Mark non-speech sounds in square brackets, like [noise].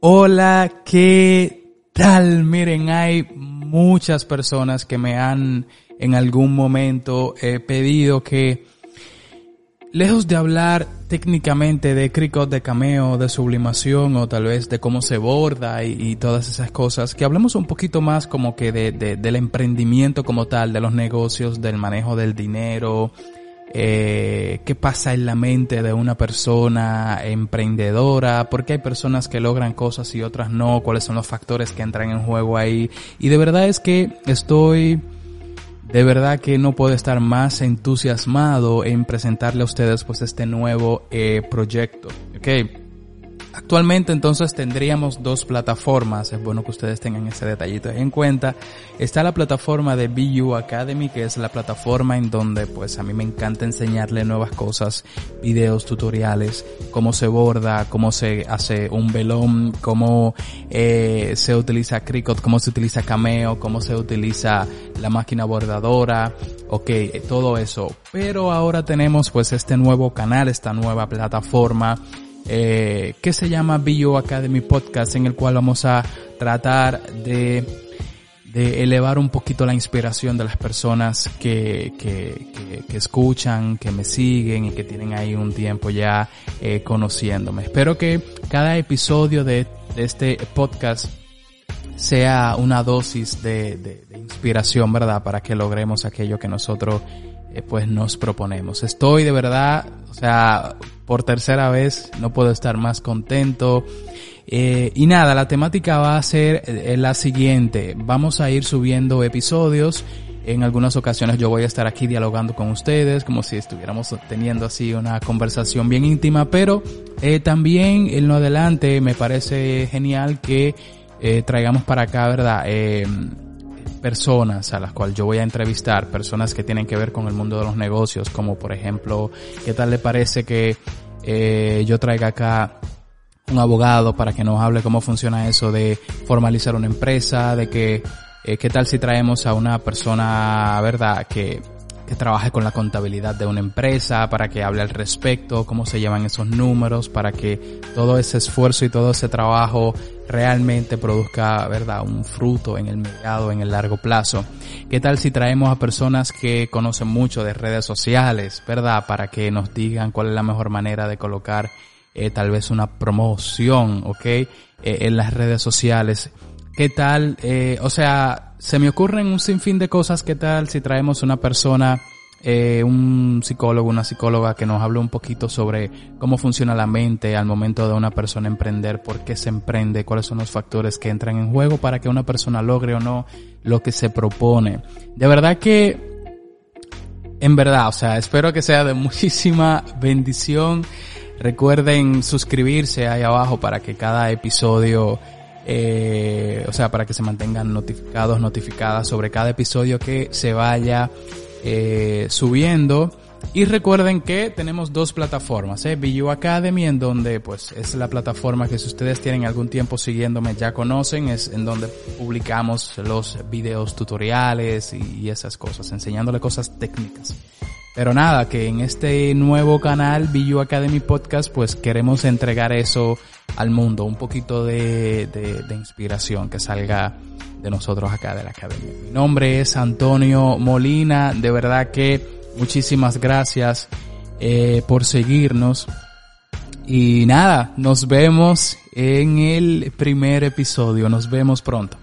Hola, ¿qué tal? Miren, hay muchas personas que me han en algún momento eh, pedido que, lejos de hablar técnicamente de Cricut, de cameo, de sublimación o tal vez de cómo se borda y, todas esas cosas, que hablemos un poquito más como que de, del emprendimiento como tal, de los negocios, del manejo del dinero, eh, qué pasa en la mente de una persona emprendedora, por qué hay personas que logran cosas y otras no, cuáles son los factores que entran en juego ahí. Y de verdad es que estoy, de verdad que no puedo estar más entusiasmado en presentarle a ustedes pues este nuevo eh, proyecto. Okay. Actualmente entonces tendríamos dos plataformas, es bueno que ustedes tengan ese detallito en cuenta. Está la plataforma de BU Academy, que es la plataforma en donde pues a mí me encanta enseñarle nuevas cosas, videos, tutoriales, cómo se borda, cómo se hace un velón, cómo eh, se utiliza Cricut, cómo se utiliza Cameo, cómo se utiliza la máquina bordadora, ok, todo eso. Pero ahora tenemos pues este nuevo canal, esta nueva plataforma eh, que se llama Bio Academy Podcast, en el cual vamos a tratar de, de elevar un poquito la inspiración de las personas que, que, que, escuchan, que me siguen y que tienen ahí un tiempo ya eh, conociéndome. Espero que cada episodio de, de este podcast sea una dosis de, de, de, inspiración, ¿verdad? Para que logremos aquello que nosotros eh, pues nos proponemos. Estoy de verdad, o sea, por tercera vez no puedo estar más contento. Eh, y nada, la temática va a ser eh, la siguiente. Vamos a ir subiendo episodios. En algunas ocasiones yo voy a estar aquí dialogando con ustedes, como si estuviéramos teniendo así una conversación bien íntima, pero también en lo adelante me parece genial que traigamos para acá, ¿verdad? Personas a las cuales yo voy a entrevistar, personas que tienen que ver con el mundo de los negocios, como por ejemplo, ¿qué tal le parece que eh, yo traiga acá un abogado para que nos hable cómo funciona eso de formalizar una empresa, de que, eh, qué tal si traemos a una persona, verdad, que que trabaje con la contabilidad de una empresa, para que hable al respecto, cómo se llevan esos números, para que todo ese esfuerzo y todo ese trabajo realmente produzca, ¿verdad?, un fruto en el mediado, en el largo plazo. ¿Qué tal si traemos a personas que conocen mucho de redes sociales, ¿verdad?, para que nos digan cuál es la mejor manera de colocar eh, tal vez una promoción, ¿ok?, eh, en las redes sociales. ¿Qué tal? Eh, o sea, se me ocurren un sinfín de cosas. ¿Qué tal si traemos una persona, eh, un psicólogo, una psicóloga que nos hable un poquito sobre cómo funciona la mente al momento de una persona emprender, por qué se emprende, cuáles son los factores que entran en juego para que una persona logre o no lo que se propone? De verdad que, en verdad, o sea, espero que sea de [laughs] muchísima bendición. Recuerden suscribirse ahí abajo para que cada episodio eh, o sea, para que se mantengan notificados, notificadas sobre cada episodio que se vaya eh, subiendo. Y recuerden que tenemos dos plataformas, eh, BU Academy, en donde pues es la plataforma que si ustedes tienen algún tiempo siguiéndome ya conocen, es en donde publicamos los videos tutoriales y esas cosas, enseñándole cosas técnicas. Pero nada, que en este nuevo canal, BU Academy Podcast, pues queremos entregar eso al mundo, un poquito de, de, inspiración que salga de nosotros acá de la academia. Mi nombre es Antonio Molina, de verdad que muchísimas gracias eh, por seguirnos. Y nada, nos vemos en el primer episodio, nos vemos pronto.